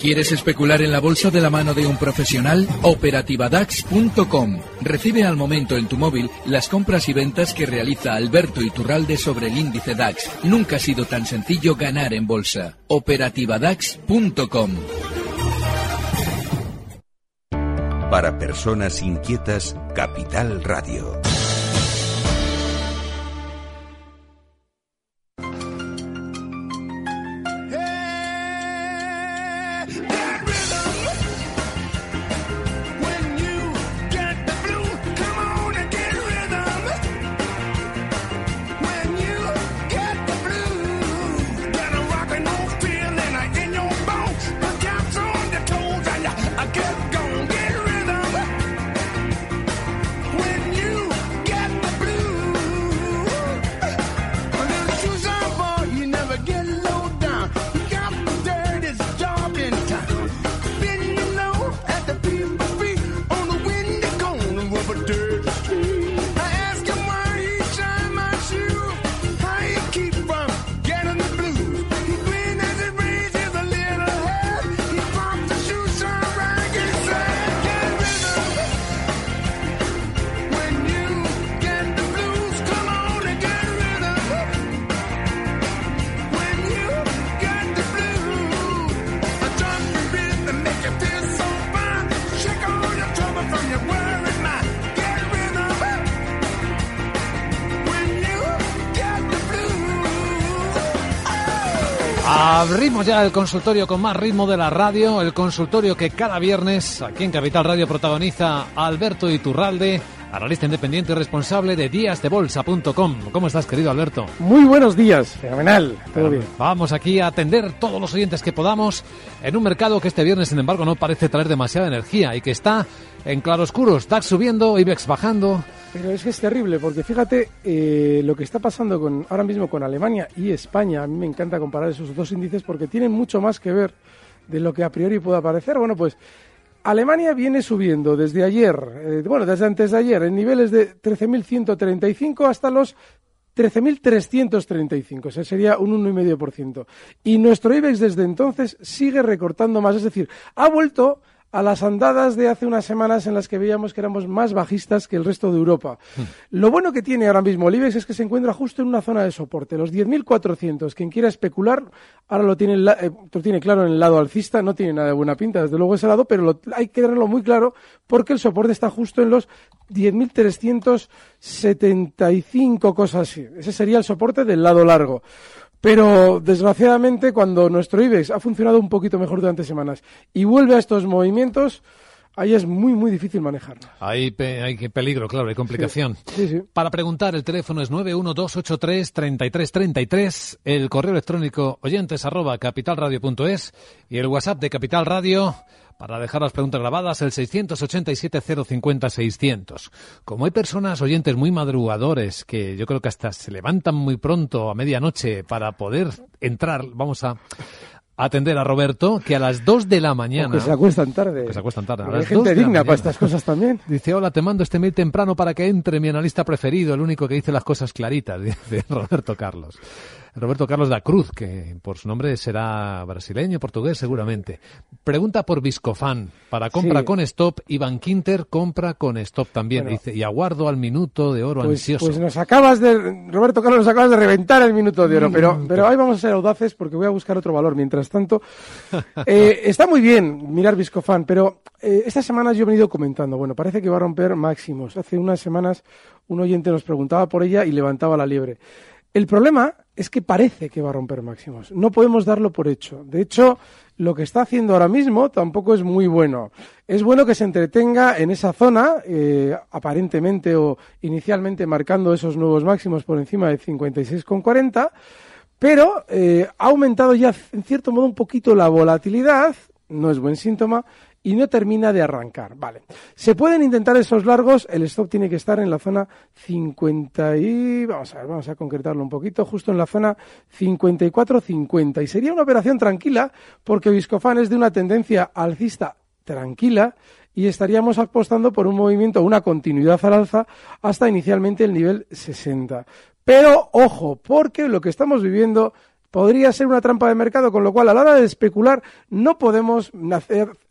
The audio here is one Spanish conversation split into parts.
¿Quieres especular en la bolsa de la mano de un profesional? Operativadax.com. Recibe al momento en tu móvil las compras y ventas que realiza Alberto Iturralde sobre el índice DAX. Nunca ha sido tan sencillo ganar en bolsa. Operativadax.com. Para personas inquietas, Capital Radio. Abrimos ya el consultorio con más ritmo de la radio, el consultorio que cada viernes aquí en Capital Radio protagoniza Alberto Iturralde, analista independiente y responsable de díasdebolsa.com. ¿Cómo estás, querido Alberto? Muy buenos días, fenomenal, todo bien. Vamos aquí a atender todos los oyentes que podamos en un mercado que este viernes, sin embargo, no parece traer demasiada energía y que está en claroscuros, DAX subiendo, IBEX bajando. Pero es que es terrible, porque fíjate eh, lo que está pasando con, ahora mismo con Alemania y España. A mí me encanta comparar esos dos índices porque tienen mucho más que ver de lo que a priori pueda parecer. Bueno, pues Alemania viene subiendo desde ayer, eh, bueno, desde antes de ayer, en niveles de 13.135 hasta los 13.335, ese sería un 1,5%. Y nuestro IBEX desde entonces sigue recortando más, es decir, ha vuelto a las andadas de hace unas semanas en las que veíamos que éramos más bajistas que el resto de Europa. Hmm. Lo bueno que tiene ahora mismo el IBEX es que se encuentra justo en una zona de soporte. Los 10.400, quien quiera especular, ahora lo tiene, eh, lo tiene claro en el lado alcista, no tiene nada de buena pinta, desde luego ese lado, pero hay que tenerlo muy claro porque el soporte está justo en los 10.375, cosas así. Ese sería el soporte del lado largo. Pero desgraciadamente cuando nuestro IBEX ha funcionado un poquito mejor durante semanas y vuelve a estos movimientos, ahí es muy, muy difícil manejarlo. Hay, hay peligro, claro, hay complicación. Para preguntar, el teléfono es 912833333, el correo electrónico oyentes arroba capitalradio.es y el WhatsApp de Capital Radio para dejar las preguntas grabadas, el 687-050-600. Como hay personas oyentes muy madrugadores que yo creo que hasta se levantan muy pronto a medianoche para poder entrar, vamos a atender a Roberto, que a las 2 de la mañana... que se acuestan tarde. Que se acuestan tarde. hay gente digna para estas cosas también. Dice, hola, te mando este mail temprano para que entre mi analista preferido, el único que dice las cosas claritas, dice Roberto Carlos. Roberto Carlos da Cruz, que por su nombre será brasileño, portugués seguramente. Pregunta por Viscofan, para compra con stop, y Quinter compra con stop también. Dice, y aguardo al minuto de oro pues, ansioso. Pues nos acabas de, Roberto Carlos, nos acabas de reventar el minuto de oro, pero, mm, pero ahí vamos a ser audaces porque voy a buscar otro valor. Mientras tanto, eh, está muy bien mirar Viscofan, pero eh, estas semanas yo he venido comentando, bueno, parece que va a romper máximos. Hace unas semanas un oyente nos preguntaba por ella y levantaba la liebre. El problema es que parece que va a romper máximos. No podemos darlo por hecho. De hecho, lo que está haciendo ahora mismo tampoco es muy bueno. Es bueno que se entretenga en esa zona, eh, aparentemente o inicialmente marcando esos nuevos máximos por encima de 56,40, pero eh, ha aumentado ya en cierto modo un poquito la volatilidad, no es buen síntoma, y no termina de arrancar. Vale. Se pueden intentar esos largos, el stop tiene que estar en la zona 50 y vamos a ver, vamos a concretarlo un poquito, justo en la zona 54-50 y sería una operación tranquila porque Viscofan es de una tendencia alcista tranquila y estaríamos apostando por un movimiento, una continuidad al alza hasta inicialmente el nivel 60. Pero ojo, porque lo que estamos viviendo podría ser una trampa de mercado, con lo cual a la hora de especular no podemos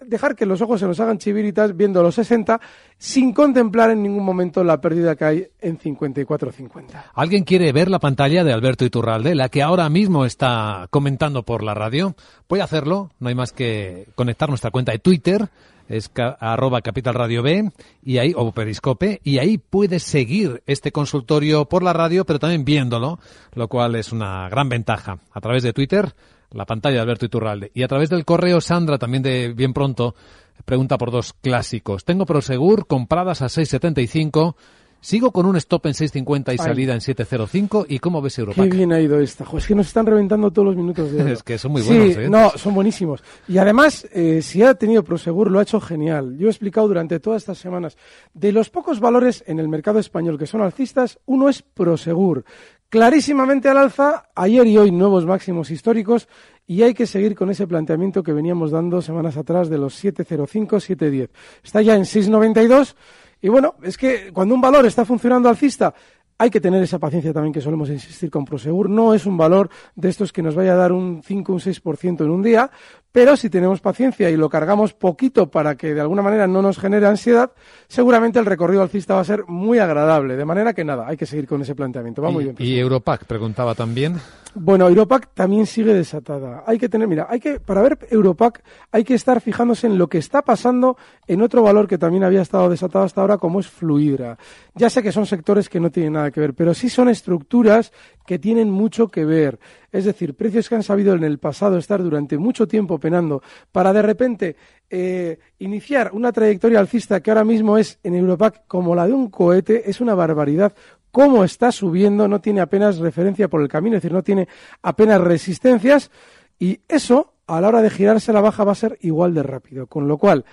dejar que los ojos se nos hagan chiviritas viendo los 60 sin contemplar en ningún momento la pérdida que hay en 54.50. ¿Alguien quiere ver la pantalla de Alberto Iturralde, la que ahora mismo está comentando por la radio? Puede hacerlo, no hay más que conectar nuestra cuenta de Twitter es arroba Capital Radio B y ahí, o Periscope, y ahí puedes seguir este consultorio por la radio, pero también viéndolo, lo cual es una gran ventaja. A través de Twitter, la pantalla de Alberto Iturralde. Y a través del correo, Sandra, también de bien pronto, pregunta por dos clásicos. Tengo Prosegur compradas a 675 Sigo con un stop en 6.50 y salida en 7.05. ¿Y cómo ves Europa? Qué bien ha ido esta. es que nos están reventando todos los minutos de es que son muy buenos, ¿eh? No, son buenísimos. Y además, eh, si ha tenido Prosegur, lo ha hecho genial. Yo he explicado durante todas estas semanas. De los pocos valores en el mercado español que son alcistas, uno es Prosegur. Clarísimamente al alza, ayer y hoy nuevos máximos históricos y hay que seguir con ese planteamiento que veníamos dando semanas atrás de los 7.05, 7.10. Está ya en 6.92 y bueno, es que cuando un valor está funcionando alcista, hay que tener esa paciencia también que solemos insistir con Prosegur. No es un valor de estos que nos vaya a dar un 5 o un 6% en un día, pero si tenemos paciencia y lo cargamos poquito para que de alguna manera no nos genere ansiedad, seguramente el recorrido alcista va a ser muy agradable. De manera que nada, hay que seguir con ese planteamiento. Va muy bien. ¿Y Europac preguntaba también? Bueno, Europac también sigue desatada. Hay que tener, mira, hay que, para ver Europac hay que estar fijándose en lo que está pasando en otro valor que también había estado desatado hasta ahora, como es Fluidra. Ya sé que son sectores que no tienen nada que ver, pero sí son estructuras que tienen mucho que ver. Es decir, precios que han sabido en el pasado estar durante mucho tiempo penando para de repente eh, iniciar una trayectoria alcista que ahora mismo es en Europac como la de un cohete, es una barbaridad. Cómo está subiendo, no tiene apenas referencia por el camino, es decir, no tiene apenas resistencias. Y eso a la hora de girarse la baja va a ser igual de rápido. Con lo cual,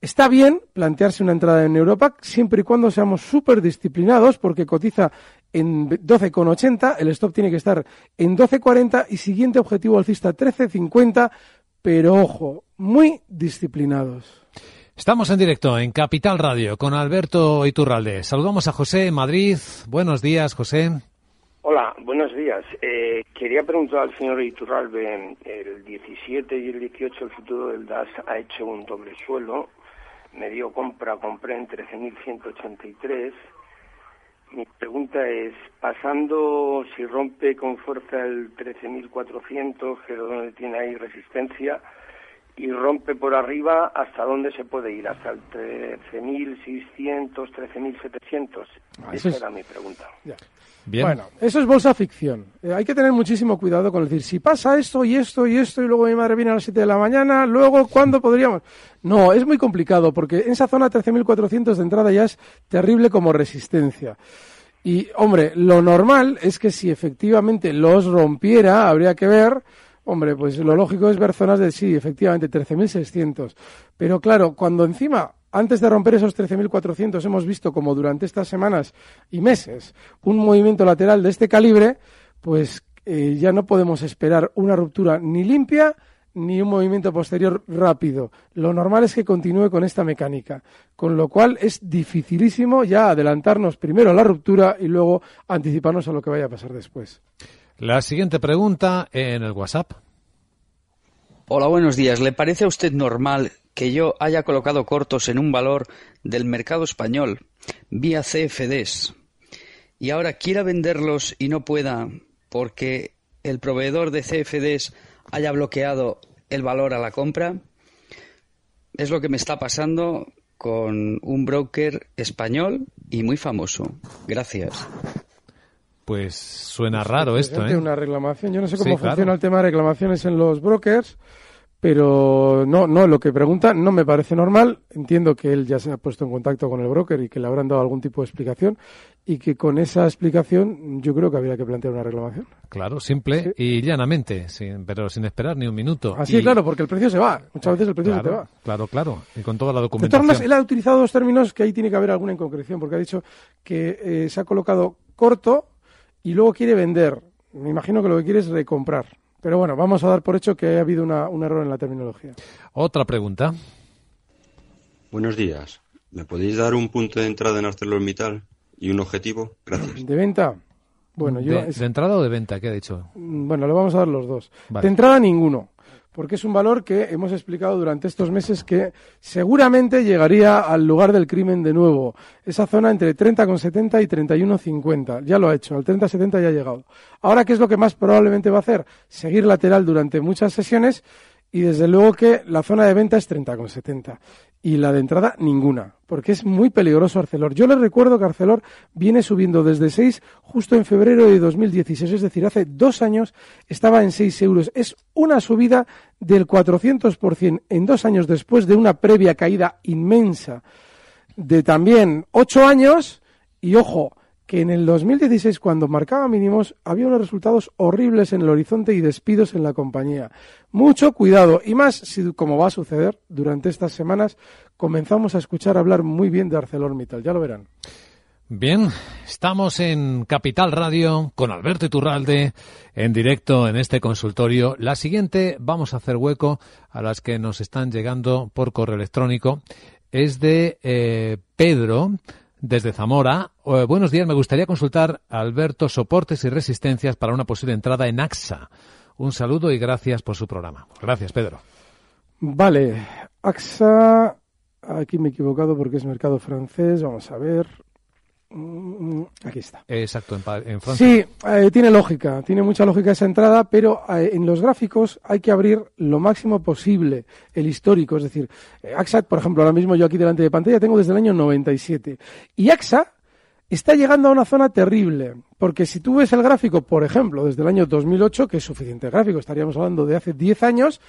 está bien plantearse una entrada en Europa siempre y cuando seamos súper disciplinados porque cotiza en 12,80, el stop tiene que estar en 12,40 y siguiente objetivo alcista 13,50, pero ojo, muy disciplinados. Estamos en directo en Capital Radio con Alberto Iturralde. Saludamos a José Madrid. Buenos días, José. Hola, buenos días. Eh, quería preguntar al señor Iturralde, el 17 y el 18 el futuro del DAS ha hecho un doble suelo. Me dio compra, compré en 13.183. Mi pregunta es, pasando, si rompe con fuerza el 13.400, que es donde tiene ahí resistencia, y rompe por arriba, ¿hasta dónde se puede ir? ¿Hasta el 13.600, 13.700? Ah, Esa era mi pregunta. Bueno, eso es bolsa ficción. Eh, hay que tener muchísimo cuidado con decir, si pasa esto y esto y esto y luego mi madre viene a las 7 de la mañana, luego, ¿cuándo podríamos? No, es muy complicado porque en esa zona 13.400 de entrada ya es terrible como resistencia. Y, hombre, lo normal es que si efectivamente los rompiera, habría que ver Hombre, pues lo lógico es ver zonas de sí, efectivamente, 13.600. Pero claro, cuando encima, antes de romper esos 13.400, hemos visto como durante estas semanas y meses un movimiento lateral de este calibre, pues eh, ya no podemos esperar una ruptura ni limpia ni un movimiento posterior rápido. Lo normal es que continúe con esta mecánica, con lo cual es dificilísimo ya adelantarnos primero a la ruptura y luego anticiparnos a lo que vaya a pasar después. La siguiente pregunta en el WhatsApp. Hola, buenos días. ¿Le parece a usted normal que yo haya colocado cortos en un valor del mercado español vía CFDs y ahora quiera venderlos y no pueda porque el proveedor de CFDs haya bloqueado el valor a la compra? Es lo que me está pasando con un broker español y muy famoso. Gracias. Pues suena raro esto, ¿eh? Una reclamación. Yo no sé cómo funciona el tema de reclamaciones en los brokers, pero no, no, lo que pregunta no me parece normal. Entiendo que él ya se ha puesto en contacto con el broker y que le habrán dado algún tipo de explicación y que con esa explicación yo creo que habría que plantear una reclamación. Claro, simple y llanamente, sin, pero sin esperar ni un minuto. Así, claro, porque el precio se va. Muchas veces el precio se te va. Claro, claro. Y con toda la documentación. De todas él ha utilizado dos términos que ahí tiene que haber alguna inconcreción, porque ha dicho que eh, se ha colocado corto y luego quiere vender. Me imagino que lo que quiere es recomprar. Pero bueno, vamos a dar por hecho que ha habido un error en la terminología. Otra pregunta. Buenos días. ¿Me podéis dar un punto de entrada en ArcelorMittal y un objetivo? Gracias. ¿De venta? Bueno, yo ¿De, es- de entrada o de venta? ¿Qué ha dicho? Mm, Bueno, le vamos a dar los dos. Vale. De entrada, ninguno. Porque es un valor que hemos explicado durante estos meses que seguramente llegaría al lugar del crimen de nuevo. Esa zona entre 30,70 y 31,50. Ya lo ha hecho. Al 30,70 ya ha llegado. Ahora, ¿qué es lo que más probablemente va a hacer? Seguir lateral durante muchas sesiones y desde luego que la zona de venta es 30,70 y la de entrada ninguna, porque es muy peligroso Arcelor. Yo les recuerdo que Arcelor viene subiendo desde 6 justo en febrero de 2016, es decir, hace dos años estaba en 6 euros. Es una subida del 400% en dos años después de una previa caída inmensa de también ocho años y ojo que en el 2016 cuando marcaba mínimos había unos resultados horribles en el horizonte y despidos en la compañía. Mucho cuidado y más si como va a suceder durante estas semanas comenzamos a escuchar hablar muy bien de ArcelorMittal, ya lo verán. Bien, estamos en Capital Radio con Alberto Iturralde en directo en este consultorio. La siguiente, vamos a hacer hueco a las que nos están llegando por correo electrónico. Es de eh, Pedro desde Zamora. Eh, buenos días, me gustaría consultar a Alberto soportes y resistencias para una posible entrada en AXA. Un saludo y gracias por su programa. Gracias, Pedro. Vale, AXA, aquí me he equivocado porque es mercado francés, vamos a ver. Mm, Aquí está. Exacto, en Francia. Sí, eh, tiene lógica, tiene mucha lógica esa entrada, pero eh, en los gráficos hay que abrir lo máximo posible el histórico. Es decir, eh, AXA, por ejemplo, ahora mismo yo aquí delante de pantalla tengo desde el año 97. Y AXA está llegando a una zona terrible, porque si tú ves el gráfico, por ejemplo, desde el año 2008, que es suficiente gráfico, estaríamos hablando de hace 10 años,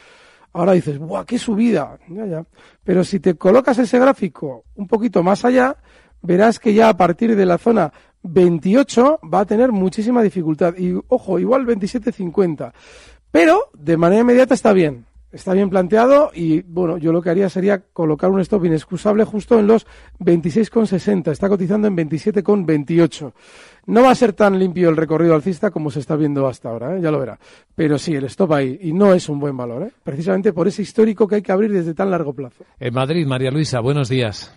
ahora dices, ¡buah, qué subida! Ya, ya. Pero si te colocas ese gráfico un poquito más allá, verás que ya a partir de la zona 28 va a tener muchísima dificultad. Y ojo, igual 27.50. Pero de manera inmediata está bien. Está bien planteado y bueno, yo lo que haría sería colocar un stop inexcusable justo en los 26,60. Está cotizando en 27,28. No va a ser tan limpio el recorrido alcista como se está viendo hasta ahora, ¿eh? ya lo verá. Pero sí, el stop ahí. Y no es un buen valor, ¿eh? precisamente por ese histórico que hay que abrir desde tan largo plazo. En Madrid, María Luisa, buenos días.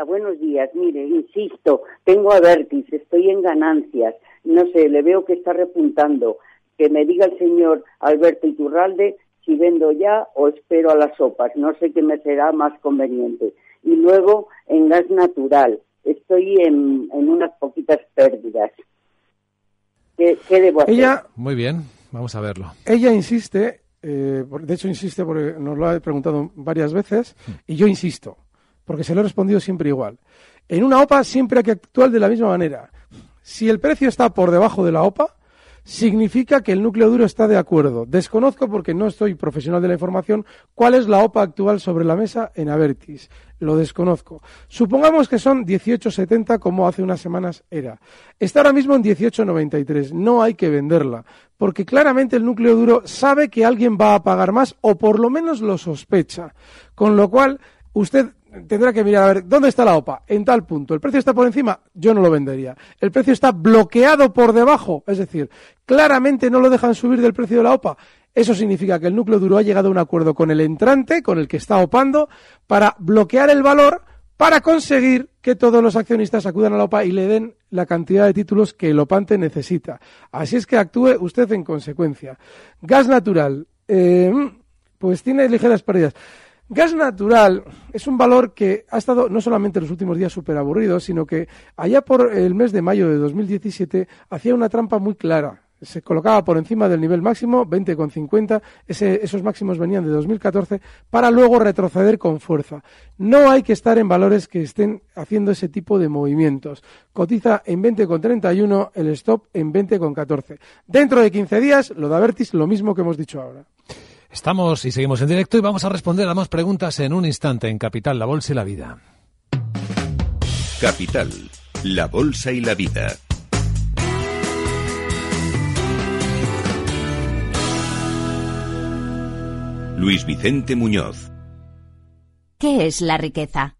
Hola, buenos días. Mire, insisto, tengo a Vertis, estoy en ganancias. No sé, le veo que está repuntando. Que me diga el señor Alberto Iturralde si vendo ya o espero a las sopas. No sé qué me será más conveniente. Y luego, en gas natural, estoy en, en unas poquitas pérdidas. ¿Qué, qué debo hacer? Ella, Muy bien, vamos a verlo. ella insiste, eh, de hecho insiste porque nos lo ha preguntado varias veces, y yo insisto, porque se lo he respondido siempre igual. En una OPA siempre hay que actuar de la misma manera. Si el precio está por debajo de la OPA, significa que el núcleo duro está de acuerdo. Desconozco, porque no estoy profesional de la información, cuál es la OPA actual sobre la mesa en Avertis. Lo desconozco. Supongamos que son 18,70 como hace unas semanas era. Está ahora mismo en 18,93. No hay que venderla, porque claramente el núcleo duro sabe que alguien va a pagar más o por lo menos lo sospecha. Con lo cual, usted tendrá que mirar a ver dónde está la OPA en tal punto. El precio está por encima, yo no lo vendería. El precio está bloqueado por debajo, es decir, claramente no lo dejan subir del precio de la OPA. Eso significa que el núcleo duro ha llegado a un acuerdo con el entrante, con el que está opando, para bloquear el valor para conseguir que todos los accionistas acudan a la OPA y le den la cantidad de títulos que el opante necesita. Así es que actúe usted en consecuencia. Gas natural, eh, pues tiene ligeras pérdidas. Gas natural es un valor que ha estado no solamente en los últimos días súper aburrido, sino que allá por el mes de mayo de 2017 hacía una trampa muy clara. Se colocaba por encima del nivel máximo, 20,50. Ese, esos máximos venían de 2014 para luego retroceder con fuerza. No hay que estar en valores que estén haciendo ese tipo de movimientos. Cotiza en 20,31, el stop en 20,14. Dentro de 15 días, lo de Avertis, lo mismo que hemos dicho ahora. Estamos y seguimos en directo y vamos a responder a más preguntas en un instante en Capital, la Bolsa y la Vida. Capital, la Bolsa y la Vida. Luis Vicente Muñoz. ¿Qué es la riqueza?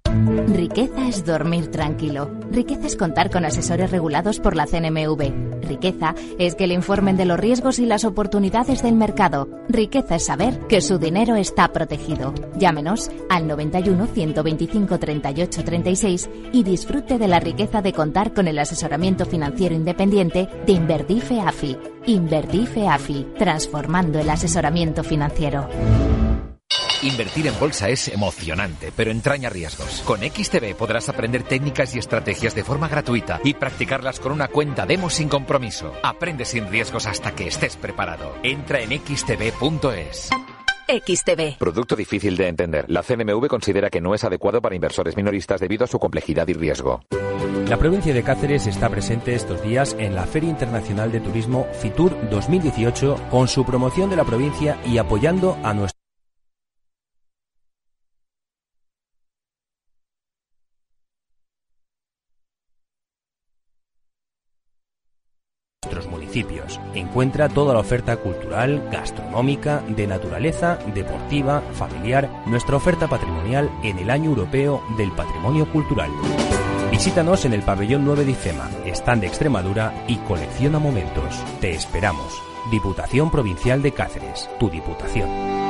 Riqueza es dormir tranquilo. Riqueza es contar con asesores regulados por la CNMV. Riqueza es que le informen de los riesgos y las oportunidades del mercado. Riqueza es saber que su dinero está protegido. Llámenos al 91 125 38 36 y disfrute de la riqueza de contar con el asesoramiento financiero independiente de Inverdife AFI. Inverdife AFI, transformando el asesoramiento financiero. Invertir en bolsa es emocionante, pero entraña riesgos. Con XTB podrás aprender técnicas y estrategias de forma gratuita y practicarlas con una cuenta demo sin compromiso. Aprende sin riesgos hasta que estés preparado. Entra en xtb.es. XTB. Producto difícil de entender. La CNMV considera que no es adecuado para inversores minoristas debido a su complejidad y riesgo. La provincia de Cáceres está presente estos días en la Feria Internacional de Turismo FITUR 2018 con su promoción de la provincia y apoyando a nuestro Encuentra toda la oferta cultural, gastronómica, de naturaleza, deportiva, familiar, nuestra oferta patrimonial en el Año Europeo del Patrimonio Cultural. Visítanos en el pabellón 9 de IFEMA, stand de Extremadura y colecciona momentos. Te esperamos. Diputación Provincial de Cáceres, tu Diputación.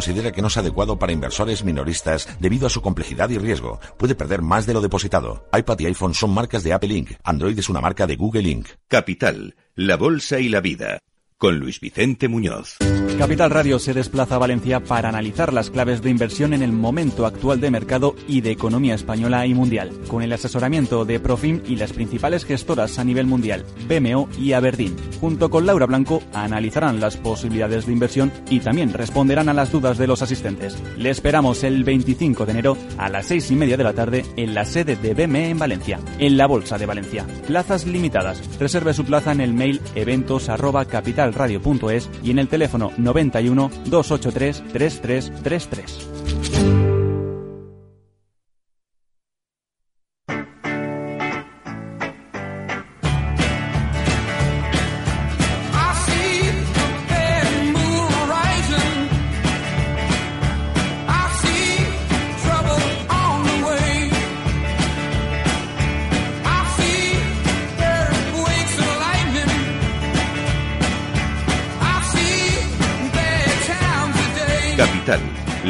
considera que no es adecuado para inversores minoristas debido a su complejidad y riesgo. Puede perder más de lo depositado. iPad y iPhone son marcas de Apple Inc. Android es una marca de Google Inc. Capital, la bolsa y la vida. Con Luis Vicente Muñoz. Capital Radio se desplaza a Valencia para analizar las claves de inversión en el momento actual de mercado y de economía española y mundial, con el asesoramiento de Profim y las principales gestoras a nivel mundial, BMO y Aberdeen. Junto con Laura Blanco analizarán las posibilidades de inversión y también responderán a las dudas de los asistentes. Le esperamos el 25 de enero a las 6 y media de la tarde en la sede de BME en Valencia, en la Bolsa de Valencia. Plazas limitadas. Reserve su plaza en el mail eventos arroba capitalradio.es y en el teléfono 91 283 3333.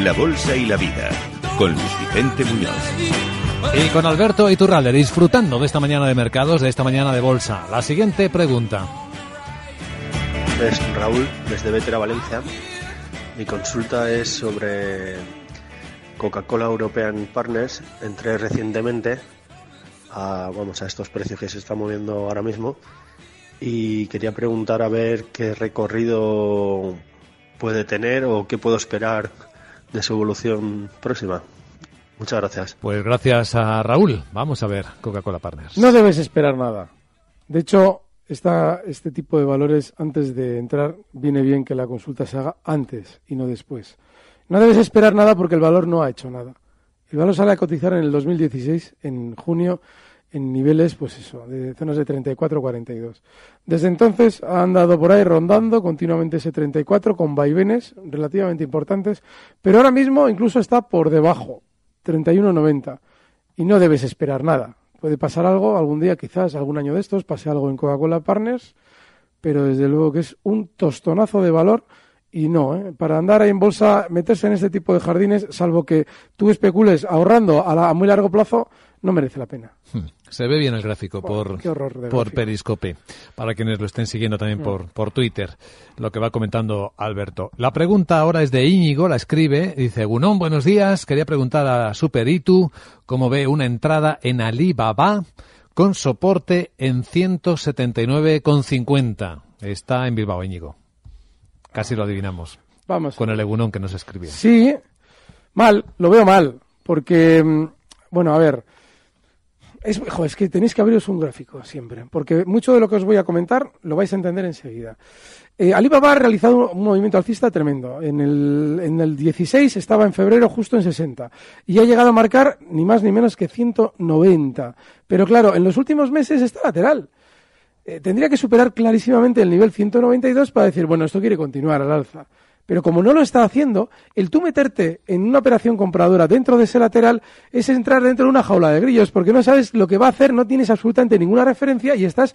La bolsa y la vida. Con Luis Vicente Muñoz. Y con Alberto Iturralde, disfrutando de esta mañana de mercados, de esta mañana de bolsa. La siguiente pregunta. Es Raúl, desde Vetera, Valencia. Mi consulta es sobre Coca-Cola European Partners. Entré recientemente a, vamos, a estos precios que se están moviendo ahora mismo y quería preguntar a ver qué recorrido puede tener o qué puedo esperar de su evolución próxima. Muchas gracias. Pues gracias a Raúl. Vamos a ver Coca-Cola Partners. No debes esperar nada. De hecho, esta, este tipo de valores, antes de entrar, viene bien que la consulta se haga antes y no después. No debes esperar nada porque el valor no ha hecho nada. El valor sale a cotizar en el 2016, en junio, en niveles, pues eso, de zonas de 34-42. Desde entonces ha andado por ahí rondando continuamente ese 34 con vaivenes relativamente importantes, pero ahora mismo incluso está por debajo, 31-90, y no debes esperar nada. Puede pasar algo algún día, quizás algún año de estos, pase algo en Coca-Cola Partners, pero desde luego que es un tostonazo de valor y no, ¿eh? para andar ahí en bolsa, meterse en este tipo de jardines, salvo que tú especules ahorrando a, la- a muy largo plazo, no merece la pena. Hmm. Se ve bien el gráfico por, por. Periscope, para quienes lo estén siguiendo también Mm. por, por Twitter, lo que va comentando Alberto. La pregunta ahora es de Íñigo, la escribe, dice, Gunón, buenos días, quería preguntar a Super Itu cómo ve una entrada en Alibaba con soporte en 179,50. Está en Bilbao, Íñigo. Casi lo adivinamos. vamos. Con el egunón que nos escribió. Sí, mal, lo veo mal, porque, mm, bueno, a ver, es, jo, es que tenéis que abriros un gráfico siempre, porque mucho de lo que os voy a comentar lo vais a entender enseguida. Eh, Alibaba ha realizado un movimiento alcista tremendo. En el, en el 16 estaba en febrero justo en 60 y ha llegado a marcar ni más ni menos que 190. Pero claro, en los últimos meses está lateral. Eh, tendría que superar clarísimamente el nivel 192 para decir, bueno, esto quiere continuar al alza. Pero como no lo está haciendo, el tú meterte en una operación compradora dentro de ese lateral es entrar dentro de una jaula de grillos, porque no sabes lo que va a hacer, no tienes absolutamente ninguna referencia y estás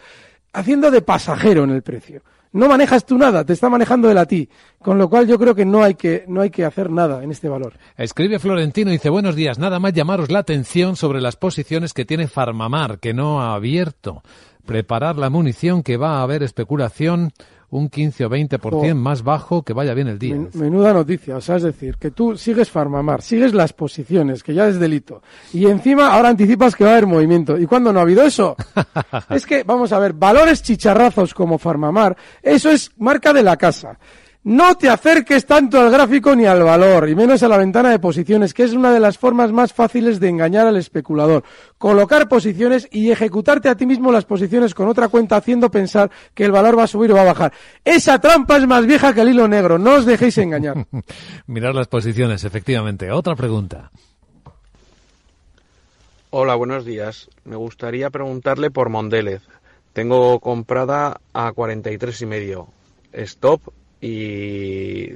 haciendo de pasajero en el precio. No manejas tú nada, te está manejando él a ti. Con lo cual yo creo que no hay que, no hay que hacer nada en este valor. Escribe Florentino y dice, buenos días, nada más llamaros la atención sobre las posiciones que tiene Farmamar, que no ha abierto. Preparar la munición que va a haber especulación un 15 o 20% más bajo que vaya bien el día. Men- menuda noticia, o sea, es decir, que tú sigues Farmamar, sigues las posiciones, que ya es delito, y encima ahora anticipas que va a haber movimiento. ¿Y cuándo no ha habido eso? es que, vamos a ver, valores chicharrazos como Farmamar, eso es marca de la casa. No te acerques tanto al gráfico ni al valor, y menos a la ventana de posiciones, que es una de las formas más fáciles de engañar al especulador. Colocar posiciones y ejecutarte a ti mismo las posiciones con otra cuenta haciendo pensar que el valor va a subir o va a bajar. Esa trampa es más vieja que el hilo negro, no os dejéis engañar. Mirar las posiciones, efectivamente. Otra pregunta. Hola, buenos días. Me gustaría preguntarle por Mondelez. Tengo comprada a 43 y medio. Stop y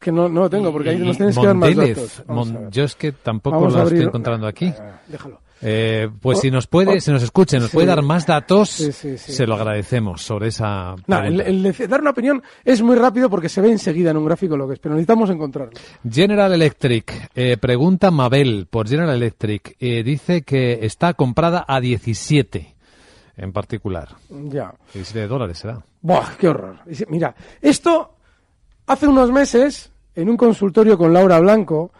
que no, no lo tengo, porque ahí nos tienes que dar más datos. Mon- yo es que tampoco Vamos lo abrir- estoy encontrando aquí. déjalo. Eh, pues O- si nos puede, o- si nos escucha, nos sí. puede dar más datos, Sí, sí, sí. se lo agradecemos sobre esa No, el, pregunta. el de dar una opinión es muy rápido porque se ve enseguida en un gráfico lo que es, pero necesitamos encontrarlo. General Electric, eh, pregunta Mabel por General Electric, eh, dice que está comprada a 17 en particular. Ya. 17 dólares será. Buah, qué horror. Mira, esto hace unos meses, en un consultorio con Laura Blanco,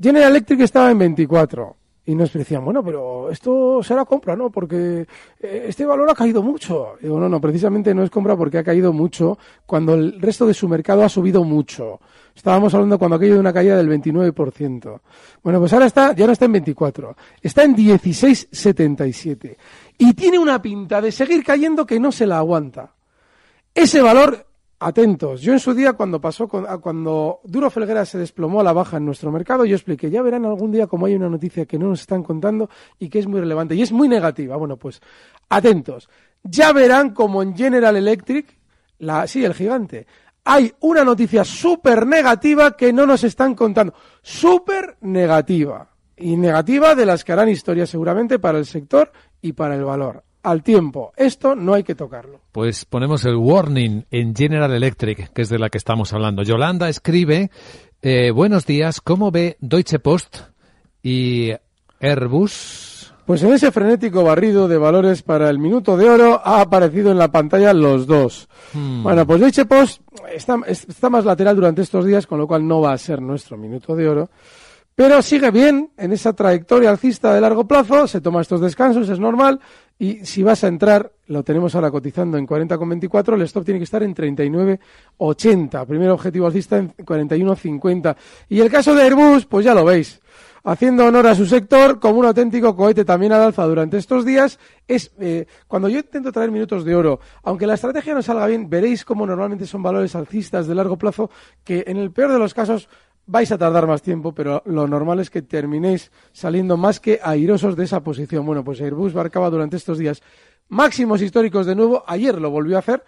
General Electric estaba en 24. Y nos decían, bueno, pero esto será compra, ¿no? Porque eh, este valor ha caído mucho. Digo, no, no, precisamente no es compra porque ha caído mucho cuando el resto de su mercado ha subido mucho. Estábamos hablando cuando aquello de una caída del 29%. Bueno, pues ahora está, ya no está en 24, está en 16,77. Y tiene una pinta de seguir cayendo que no se la aguanta. Ese valor, atentos. Yo en su día, cuando pasó, con- a- cuando Duro Felguera se desplomó a la baja en nuestro mercado, yo expliqué, ya verán algún día como hay una noticia que no nos están contando y que es muy relevante y es muy negativa. Bueno, pues atentos. Ya verán como en General Electric, la, sí, el gigante, hay una noticia súper negativa que no nos están contando. Súper negativa. Y negativa de las que harán historia seguramente para el sector y para el valor. Al tiempo. Esto no hay que tocarlo. Pues ponemos el warning en General Electric, que es de la que estamos hablando. Yolanda escribe, eh, buenos días, ¿cómo ve Deutsche Post y Airbus? Pues en ese frenético barrido de valores para el minuto de oro ha aparecido en la pantalla los dos. Hmm. Bueno, pues Deutsche Post está, está más lateral durante estos días, con lo cual no va a ser nuestro minuto de oro. Pero sigue bien en esa trayectoria alcista de largo plazo, se toma estos descansos, es normal, y si vas a entrar, lo tenemos ahora cotizando en 40,24, el stop tiene que estar en 39,80. Primer objetivo alcista en 41,50. Y el caso de Airbus, pues ya lo veis. Haciendo honor a su sector, como un auténtico cohete también al alza durante estos días, es eh, cuando yo intento traer minutos de oro, aunque la estrategia no salga bien, veréis cómo normalmente son valores alcistas de largo plazo que en el peor de los casos vais a tardar más tiempo, pero lo normal es que terminéis saliendo más que airosos de esa posición. Bueno, pues Airbus marcaba durante estos días máximos históricos de nuevo, ayer lo volvió a hacer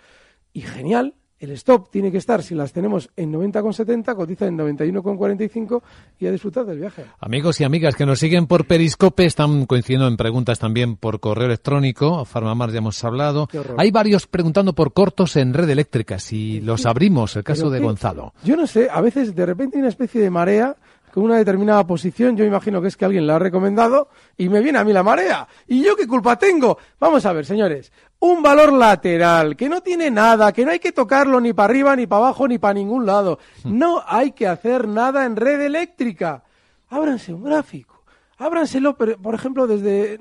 y genial. El stop tiene que estar, si las tenemos en 90,70, cotiza en 91,45 y a disfrutar del viaje. Amigos y amigas que nos siguen por Periscope están coincidiendo en preguntas también por correo electrónico. Farmamar ya hemos hablado. Hay varios preguntando por cortos en red eléctrica. Si los abrimos, el caso Pero de qué- Gonzalo. Yo no sé, a veces de repente hay una especie de marea con una determinada posición, yo imagino que es que alguien la ha recomendado y me viene a mí la marea. ¿Y yo qué culpa tengo? Vamos a ver, señores, un valor lateral que no tiene nada, que no hay que tocarlo ni para arriba, ni para abajo, ni para ningún lado. No hay que hacer nada en red eléctrica. Ábranse un gráfico. Ábranselo, por por ejemplo, desde,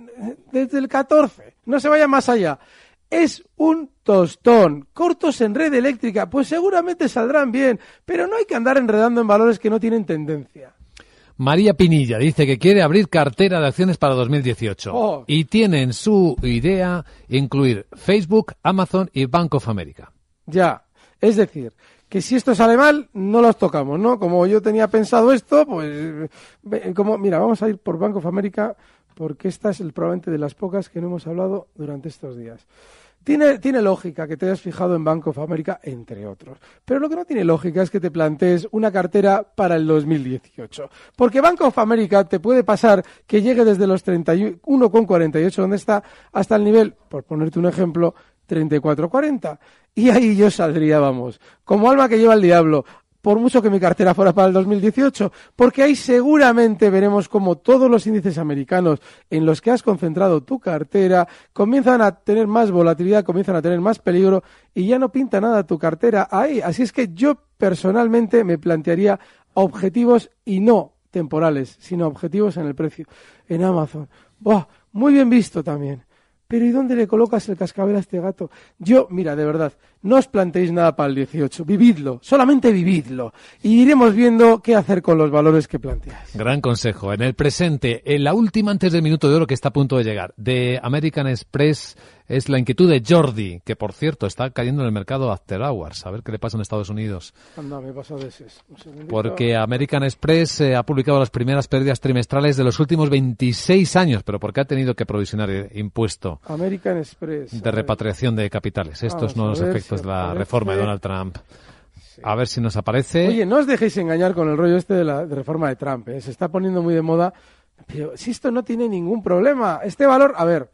desde el 14. No se vaya más allá. es un tostón. Cortos en red eléctrica, pues seguramente saldrán bien, pero no hay que andar enredando en valores que no tienen tendencia. María Pinilla dice que quiere abrir cartera de acciones para 2018 Oh. y tiene en su idea incluir Facebook, Amazon y Bank of America. Ya, es decir, que si esto sale mal, no los tocamos, ¿no? Como yo tenía pensado esto, pues, como, mira, vamos a ir por Bank of America, porque esta es el, probablemente de las pocas que no hemos hablado durante estos días. Tiene, tiene lógica que te hayas fijado en Bank of America, entre otros. Pero lo que no tiene lógica es que te plantees una cartera para el 2018. Porque Bank of America te puede pasar que llegue desde los 31,48 donde está hasta el nivel, por ponerte un ejemplo, 34,40. Y ahí yo saldría, vamos, como alma que lleva el diablo, por mucho que mi cartera fuera para el 2018, porque ahí seguramente veremos como todos los índices americanos en los que has concentrado tu cartera comienzan a tener más volatilidad, comienzan a tener más peligro y ya no pinta nada tu cartera ahí. Así es que yo personalmente me plantearía objetivos y no temporales, sino objetivos en el precio. En Amazon. ¡Buah! Muy bien visto también. Pero ¿y dónde le colocas el cascabel a este gato? Yo, mira, de verdad, no os planteéis nada para el 18. Vividlo, solamente vividlo. Y iremos viendo qué hacer con los valores que planteáis. Gran consejo. En el presente, en la última antes del minuto de oro que está a punto de llegar, de American Express, es la inquietud de Jordi, que por cierto está cayendo en el mercado After Hours. A ver qué le pasa en Estados Unidos. Anda, me he pasado de ese. Porque American Express eh, ha publicado las primeras pérdidas trimestrales de los últimos 26 años, pero porque ha tenido que provisionar impuesto American Express. de repatriación de capitales. Estos no los efectos si de la reforma de Donald Trump. A ver si nos aparece. Oye, no os dejéis engañar con el rollo este de la de reforma de Trump. ¿eh? Se está poniendo muy de moda. Pero si esto no tiene ningún problema. Este valor, a ver,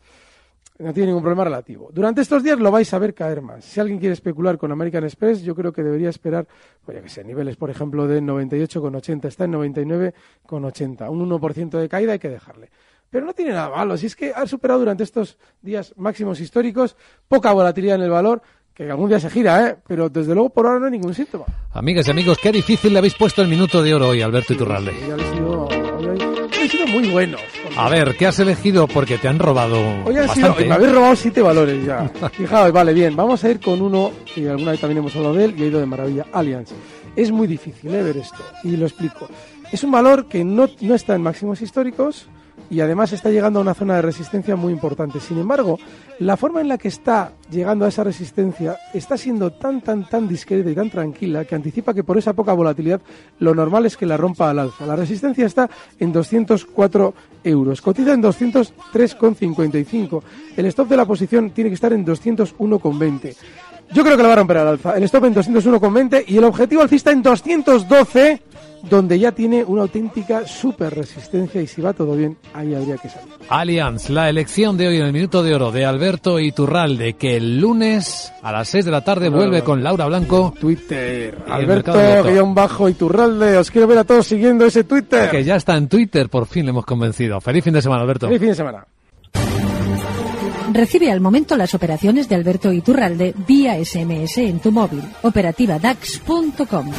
no tiene ningún problema relativo. Durante estos días lo vais a ver caer más. Si alguien quiere especular con American Express, yo creo que debería esperar, pues yo que sé, niveles, por ejemplo, de 98,80. Está en 99,80. Un 1% de caída hay que dejarle. Pero no tiene nada malo. Si es que ha superado durante estos días máximos históricos, poca volatilidad en el valor, que algún día se gira, ¿eh? Pero desde luego por ahora no hay ningún síntoma. Amigas y amigos, qué difícil le habéis puesto el minuto de oro hoy, Alberto Iturralde. Habéis sido, hoy habéis- sido muy buenos. A ver, ¿qué has elegido? Porque te han robado Hoy han sido, me habéis robado siete valores ya. Fijaos, vale, bien. Vamos a ir con uno, y alguna vez también hemos hablado de él, y ha ido de maravilla, Allianz. Es muy difícil ¿eh? ver esto, y lo explico. Es un valor que no, no está en máximos históricos, y además está llegando a una zona de resistencia muy importante. Sin embargo, la forma en la que está llegando a esa resistencia está siendo tan, tan, tan discreta y tan tranquila que anticipa que por esa poca volatilidad lo normal es que la rompa al alza. La resistencia está en 204 euros, cotiza en 203,55. El stop de la posición tiene que estar en 201,20. Yo creo que la va a romper al alza. El stop en 201,20 y el objetivo alcista en 212 donde ya tiene una auténtica super resistencia y si va todo bien, ahí habría que salir. Allianz, la elección de hoy en el minuto de oro de Alberto Iturralde, que el lunes a las 6 de la tarde No, vuelve no, con Laura Blanco. Twitter. Alberto, guion bajo Iturralde, os quiero ver a todos siguiendo ese Twitter. Que ya está en Twitter, por fin le hemos convencido. Feliz fin de semana, Alberto. Feliz fin de semana. Recibe al momento las operaciones de Alberto Iturralde vía SMS en tu móvil. Operativa DAX.com.